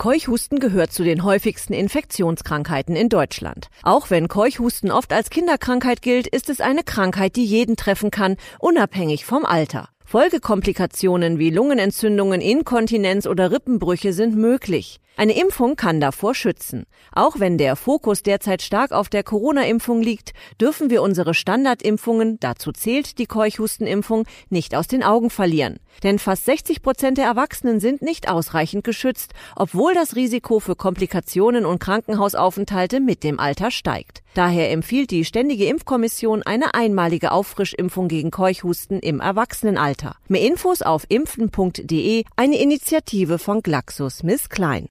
Keuchhusten gehört zu den häufigsten Infektionskrankheiten in Deutschland. Auch wenn Keuchhusten oft als Kinderkrankheit gilt, ist es eine Krankheit, die jeden treffen kann, unabhängig vom Alter. Folgekomplikationen wie Lungenentzündungen, Inkontinenz oder Rippenbrüche sind möglich. Eine Impfung kann davor schützen. Auch wenn der Fokus derzeit stark auf der Corona-Impfung liegt, dürfen wir unsere Standardimpfungen, dazu zählt die Keuchhustenimpfung, nicht aus den Augen verlieren. Denn fast 60 Prozent der Erwachsenen sind nicht ausreichend geschützt, obwohl das Risiko für Komplikationen und Krankenhausaufenthalte mit dem Alter steigt. Daher empfiehlt die Ständige Impfkommission eine einmalige Auffrischimpfung gegen Keuchhusten im Erwachsenenalter. Mehr Infos auf impfen.de, eine Initiative von GlaxoSmithKline.